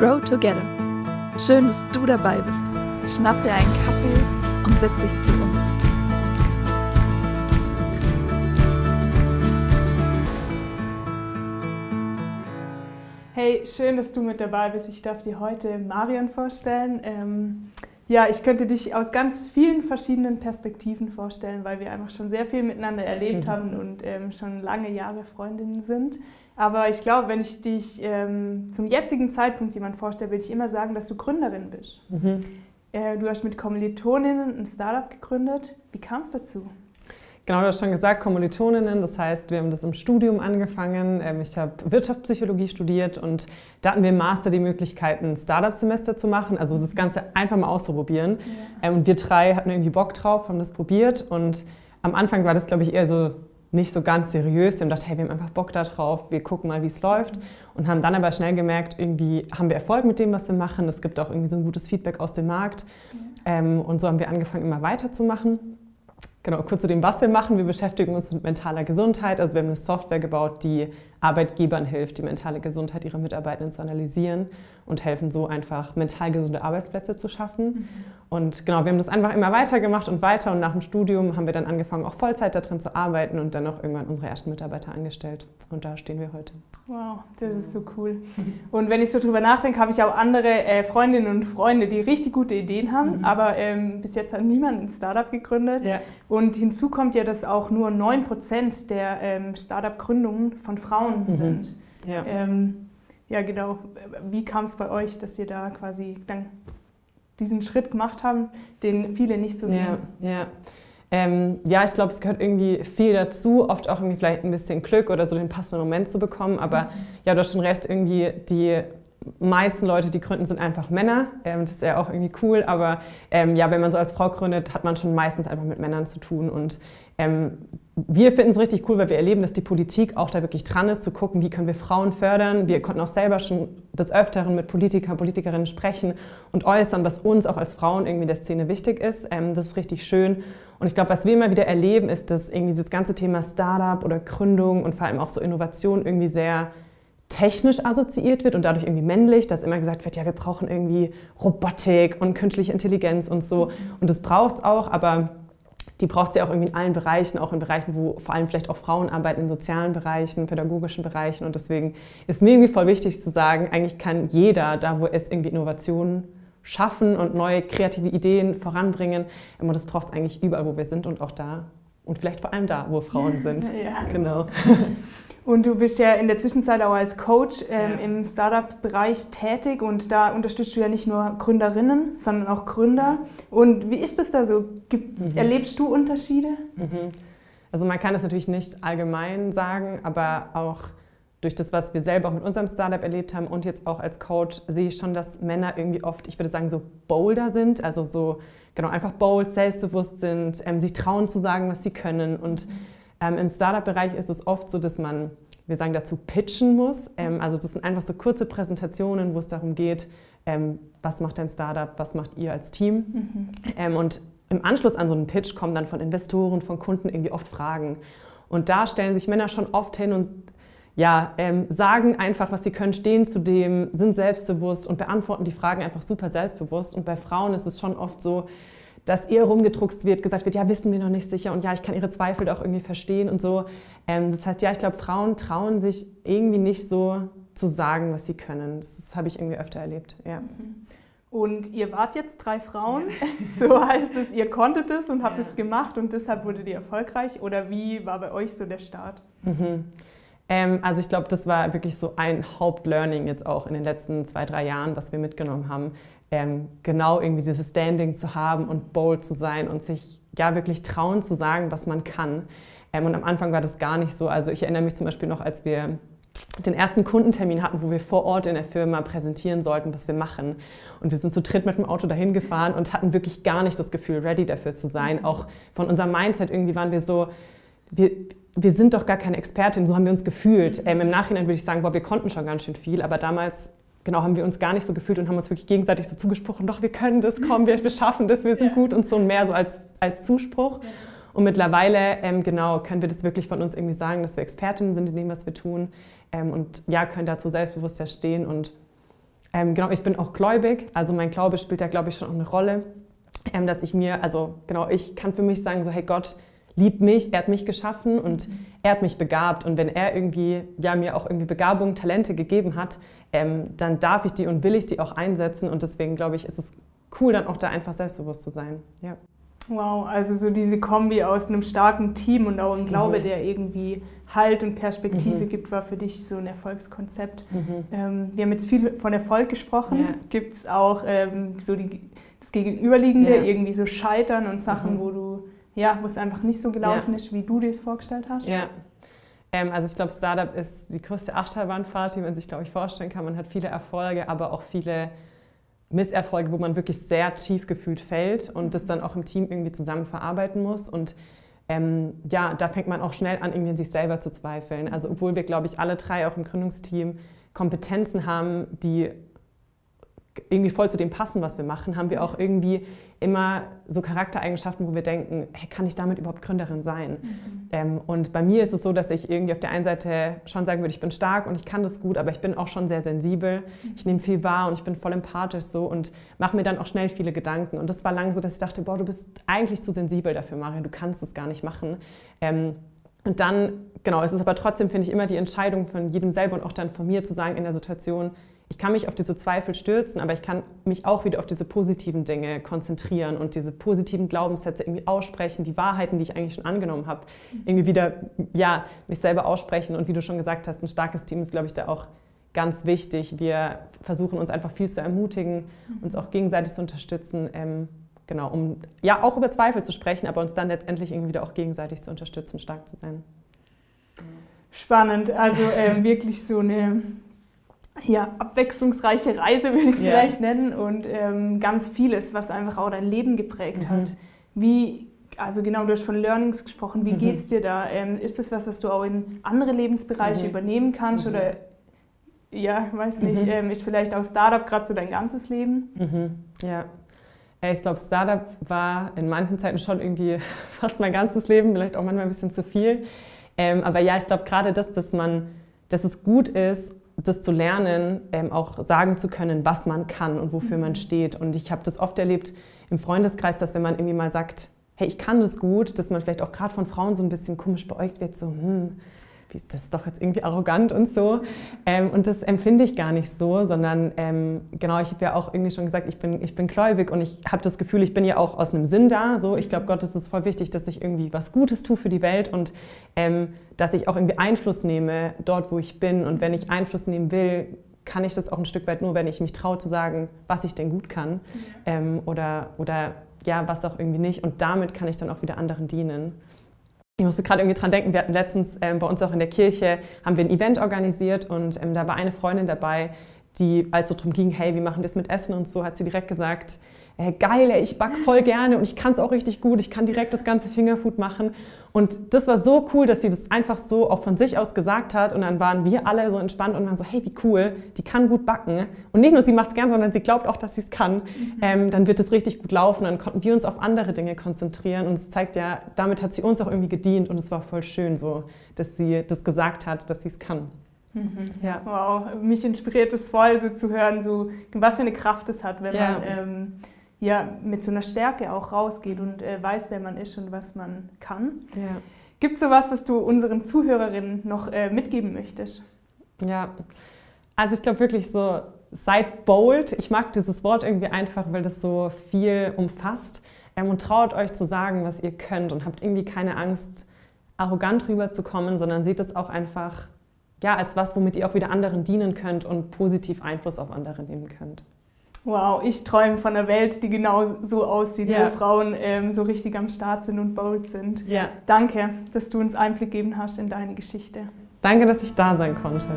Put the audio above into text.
Grow Together. Schön, dass du dabei bist. Schnapp dir einen Kaffee und setz dich zu uns. Hey, schön, dass du mit dabei bist. Ich darf dir heute Marion vorstellen. Ähm, ja, ich könnte dich aus ganz vielen verschiedenen Perspektiven vorstellen, weil wir einfach schon sehr viel miteinander erlebt haben und ähm, schon lange Jahre Freundinnen sind. Aber ich glaube, wenn ich dich ähm, zum jetzigen Zeitpunkt jemand vorstelle, würde ich immer sagen, dass du Gründerin bist. Mhm. Äh, du hast mit Kommilitoninnen ein Startup gegründet. Wie kam es dazu? Genau, du hast schon gesagt, Kommilitoninnen, das heißt, wir haben das im Studium angefangen. Ähm, Ich habe Wirtschaftspsychologie studiert und da hatten wir im Master die Möglichkeit, ein Startup-Semester zu machen, also das Ganze einfach mal auszuprobieren. Ähm, Und wir drei hatten irgendwie Bock drauf, haben das probiert und am Anfang war das, glaube ich, eher so nicht so ganz seriös. Wir haben gedacht, hey, wir haben einfach Bock da drauf, wir gucken mal, wie es läuft. Und haben dann aber schnell gemerkt, irgendwie haben wir Erfolg mit dem, was wir machen. Es gibt auch irgendwie so ein gutes Feedback aus dem Markt. Ähm, Und so haben wir angefangen, immer weiterzumachen. Genau, kurz zu dem, was wir machen. Wir beschäftigen uns mit mentaler Gesundheit. Also wir haben eine Software gebaut, die Arbeitgebern hilft, die mentale Gesundheit ihrer Mitarbeitenden zu analysieren und helfen so einfach mental gesunde Arbeitsplätze zu schaffen. Und genau, wir haben das einfach immer weiter gemacht und weiter. Und nach dem Studium haben wir dann angefangen, auch Vollzeit darin zu arbeiten und dann auch irgendwann unsere ersten Mitarbeiter angestellt. Und da stehen wir heute. Wow, das ist so cool. Und wenn ich so drüber nachdenke, habe ich auch andere äh, Freundinnen und Freunde, die richtig gute Ideen haben, aber ähm, bis jetzt hat niemand ein Startup gegründet. Ja. Und hinzu kommt ja, dass auch nur 9% der ähm, Startup-Gründungen von Frauen sind. Ja. Ähm, ja, genau. Wie kam es bei euch, dass ihr da quasi dann diesen Schritt gemacht haben, den viele nicht so Ja, sehen? ja. Ähm, ja, ich glaube, es gehört irgendwie viel dazu, oft auch irgendwie vielleicht ein bisschen Glück oder so den passenden Moment zu bekommen. Aber ja, du hast schon recht, irgendwie die meisten Leute, die gründen, sind einfach Männer. Ähm, das ist ja auch irgendwie cool. Aber ähm, ja, wenn man so als Frau gründet, hat man schon meistens einfach mit Männern zu tun. Und ähm, wir finden es richtig cool, weil wir erleben, dass die Politik auch da wirklich dran ist, zu gucken, wie können wir Frauen fördern. Wir konnten auch selber schon des Öfteren mit Politikern, Politikerinnen sprechen und äußern, was uns auch als Frauen irgendwie in der Szene wichtig ist. Ähm, das ist richtig schön. Und ich glaube, was wir immer wieder erleben, ist, dass irgendwie dieses ganze Thema Startup oder Gründung und vor allem auch so Innovation irgendwie sehr technisch assoziiert wird und dadurch irgendwie männlich, dass immer gesagt wird, ja, wir brauchen irgendwie Robotik und künstliche Intelligenz und so. Und das braucht es auch, aber die braucht es ja auch irgendwie in allen Bereichen, auch in Bereichen, wo vor allem vielleicht auch Frauen arbeiten, in sozialen Bereichen, pädagogischen Bereichen. Und deswegen ist mir irgendwie voll wichtig zu sagen, eigentlich kann jeder, da wo es irgendwie Innovationen schaffen und neue kreative Ideen voranbringen, und das braucht es eigentlich überall, wo wir sind und auch da. Und vielleicht vor allem da, wo Frauen sind. Ja. Genau. Und du bist ja in der Zwischenzeit auch als Coach ähm, Ja. im Startup-Bereich tätig und da unterstützt du ja nicht nur Gründerinnen, sondern auch Gründer. Und wie ist das da so? Gibt's, Erlebst du Unterschiede? Mhm. Also man kann das natürlich nicht allgemein sagen, aber auch durch das, was wir selber auch mit unserem Startup erlebt haben und jetzt auch als Coach, sehe ich schon, dass Männer irgendwie oft, ich würde sagen, so bolder sind, also so genau einfach bold, selbstbewusst sind, ähm, sich trauen zu sagen, was sie können. Und ähm, im Startup-Bereich ist es oft so, dass man, wir sagen dazu, pitchen muss. Ähm, also das sind einfach so kurze Präsentationen, wo es darum geht, ähm, was macht dein Startup, was macht ihr als Team. Ähm, und im Anschluss an so einen Pitch kommen dann von Investoren, von Kunden irgendwie oft Fragen. Und da stellen sich Männer schon oft hin und ja, ähm, sagen einfach, was sie können, stehen zu dem, sind selbstbewusst und beantworten die Fragen einfach super selbstbewusst. Und bei Frauen ist es schon oft so, dass eher rumgedruckst wird, gesagt wird, ja, wissen wir noch nicht sicher und ja, ich kann ihre Zweifel auch irgendwie verstehen und so. Ähm, das heißt, ja, ich glaube, Frauen trauen sich irgendwie nicht so zu sagen, was sie können. Das, das habe ich irgendwie öfter erlebt, ja. Und ihr wart jetzt drei Frauen, so heißt es, ihr konntet es und habt Ja. es gemacht und deshalb wurdet ihr erfolgreich. Oder wie war bei euch so der Start? Mhm. Ähm, also ich glaube, das war wirklich so ein Hauptlearning jetzt auch in den letzten zwei, drei Jahren, was wir mitgenommen haben. Ähm, genau irgendwie dieses Standing zu haben und bold zu sein und sich ja wirklich trauen zu sagen, was man kann. Ähm, und am Anfang war das gar nicht so. Also ich erinnere mich zum Beispiel noch, als wir den ersten Kundentermin hatten, wo wir vor Ort in der Firma präsentieren sollten, was wir machen. Und wir sind zu dritt mit dem Auto dahin gefahren und hatten wirklich gar nicht das Gefühl, ready dafür zu sein. Auch von unserem Mindset irgendwie waren wir so, wir, wir sind doch gar keine Expertin, so haben wir uns gefühlt. Ähm, Im Nachhinein würde ich sagen, boah, wir konnten schon ganz schön viel, aber damals genau haben wir uns gar nicht so gefühlt und haben uns wirklich gegenseitig so zugesprochen, doch, wir können das, komm, wir, wir schaffen das, wir sind Ja. gut und so mehr so als, als Zuspruch. Und mittlerweile, ähm, genau, können wir das wirklich von uns irgendwie sagen, dass wir Expertinnen sind in dem, was wir tun ähm, und ja, können dazu selbstbewusster stehen und Ähm, genau, ich bin auch gläubig, also mein Glaube spielt da, glaube ich, schon auch eine Rolle, ähm, dass ich mir, also genau, ich kann für mich sagen, so, hey Gott, liebt mich, er hat mich geschaffen und mhm. er hat mich begabt. Und wenn er irgendwie ja, mir auch irgendwie Begabungen, Talente gegeben hat, ähm, dann darf ich die und will ich die auch einsetzen. Und deswegen glaube ich, ist es cool, dann auch da einfach selbstbewusst zu sein. Ja. Wow, also so diese Kombi aus einem starken Team und auch ein Glaube, mhm. der irgendwie Halt und Perspektive mhm. gibt, war für dich so ein Erfolgskonzept. Mhm. Ähm, wir haben jetzt viel von Erfolg gesprochen. Ja. Gibt es auch ähm, so die, das Gegenüberliegende, ja. irgendwie so Scheitern und Sachen, mhm. wo du ja, wo es einfach nicht so gelaufen ja. ist, wie du dir es vorgestellt hast? Ja. Ähm, also ich glaube, Startup ist die größte Achterbahnfahrt, die man sich, glaube ich, vorstellen kann. Man hat viele Erfolge, aber auch viele Misserfolge, wo man wirklich sehr tief gefühlt fällt und das dann auch im Team irgendwie zusammen verarbeiten muss. Und ähm, ja, da fängt man auch schnell an, irgendwie an sich selber zu zweifeln. Also obwohl wir, glaube ich, alle drei auch im Gründungsteam Kompetenzen haben, die irgendwie voll zu dem passen, was wir machen, haben wir auch irgendwie immer so Charaktereigenschaften, wo wir denken, hey, kann ich damit überhaupt Gründerin sein? Mhm. Ähm, und bei mir ist es so, dass ich irgendwie auf der einen Seite schon sagen würde, ich bin stark und ich kann das gut, aber ich bin auch schon sehr sensibel. Mhm. Ich nehme viel wahr und ich bin voll empathisch so und mache mir dann auch schnell viele Gedanken. Und das war lange so, dass ich dachte, boah, du bist eigentlich zu sensibel dafür, Mario, du kannst es gar nicht machen. Ähm, und dann, genau, es ist aber trotzdem, finde ich, immer die Entscheidung von jedem selber und auch dann von mir zu sagen in der Situation, ich kann mich auf diese Zweifel stürzen, aber ich kann mich auch wieder auf diese positiven Dinge konzentrieren und diese positiven Glaubenssätze irgendwie aussprechen, die Wahrheiten, die ich eigentlich schon angenommen habe, irgendwie wieder, ja, mich selber aussprechen. Und wie du schon gesagt hast, ein starkes Team ist, glaube ich, da auch ganz wichtig. Wir versuchen uns einfach viel zu ermutigen, uns auch gegenseitig zu unterstützen, ähm, genau, um ja auch über Zweifel zu sprechen, aber uns dann letztendlich irgendwie wieder auch gegenseitig zu unterstützen, stark zu sein. Spannend, also ähm, wirklich so eine ja, abwechslungsreiche Reise, würde ich es ja. vielleicht nennen, und ähm, ganz vieles, was einfach auch dein Leben geprägt mhm. hat. Wie, also genau, du hast von Learnings gesprochen, wie mhm. geht es dir da? Ähm, ist das was, was du auch in andere Lebensbereiche mhm. übernehmen kannst mhm. oder ja, weiß nicht, mhm. ähm, ist vielleicht auch Startup gerade so dein ganzes Leben? Mhm. Ja. Ich glaube, Startup war in manchen Zeiten schon irgendwie fast mein ganzes Leben, vielleicht auch manchmal ein bisschen zu viel. Ähm, aber ja, ich glaube gerade das, dass man, dass es gut ist, das zu lernen, ähm, auch sagen zu können, was man kann und wofür man mhm. steht. Und ich habe das oft erlebt im Freundeskreis, dass wenn man irgendwie mal sagt, hey, ich kann das gut, dass man vielleicht auch gerade von Frauen so ein bisschen komisch beäugt wird, so, hm, das ist doch jetzt irgendwie arrogant und so. Ähm, und das empfinde ich gar nicht so, sondern ähm, genau, ich habe ja auch irgendwie schon gesagt, ich bin, ich bin gläubig und ich habe das Gefühl, ich bin ja auch aus einem Sinn da. So, ich glaube, Gott ist es voll wichtig, dass ich irgendwie was Gutes tue für die Welt und ähm, dass ich auch irgendwie Einfluss nehme dort, wo ich bin. Und wenn ich Einfluss nehmen will, kann ich das auch ein Stück weit nur, wenn ich mich traue zu sagen, was ich denn gut kann ähm, oder, oder ja, was auch irgendwie nicht. Und damit kann ich dann auch wieder anderen dienen. Ich musste gerade irgendwie dran denken, wir hatten letztens ähm, bei uns auch in der Kirche, haben wir ein Event organisiert und ähm, da war eine Freundin dabei, die, als es darum ging, hey, wie machen wir es mit Essen und so, hat sie direkt gesagt, äh, geil, ey, ich back voll gerne und ich kann es auch richtig gut, ich kann direkt das ganze Fingerfood machen. Und das war so cool, dass sie das einfach so auch von sich aus gesagt hat und dann waren wir alle so entspannt und waren so, hey, wie cool, die kann gut backen. Und nicht nur sie macht es gern, sondern sie glaubt auch, dass sie es kann. Mhm. Ähm, dann wird es richtig gut laufen, dann konnten wir uns auf andere Dinge konzentrieren und es zeigt ja, damit hat sie uns auch irgendwie gedient und es war voll schön so, dass sie das gesagt hat, dass sie es kann. Mhm. Ja, wow, mich inspiriert es voll, so zu hören, so, was für eine Kraft es hat, wenn ja. man ähm, ja, mit so einer Stärke auch rausgeht und äh, weiß, wer man ist und was man kann. Ja. Gibt es sowas, was du unseren Zuhörerinnen noch äh, mitgeben möchtest? Ja, also ich glaube wirklich so, seid bold. Ich mag dieses Wort irgendwie einfach, weil das so viel umfasst. Ähm, und traut euch zu sagen, was ihr könnt und habt irgendwie keine Angst, arrogant rüberzukommen, sondern seht es auch einfach ja, als was, womit ihr auch wieder anderen dienen könnt und positiv Einfluss auf andere nehmen könnt. Wow, ich träume von einer Welt, die genau so aussieht, ja. wo Frauen ähm, so richtig am Start sind und bold sind. Ja. Danke, dass du uns Einblick gegeben hast in deine Geschichte. Danke, dass ich da sein konnte.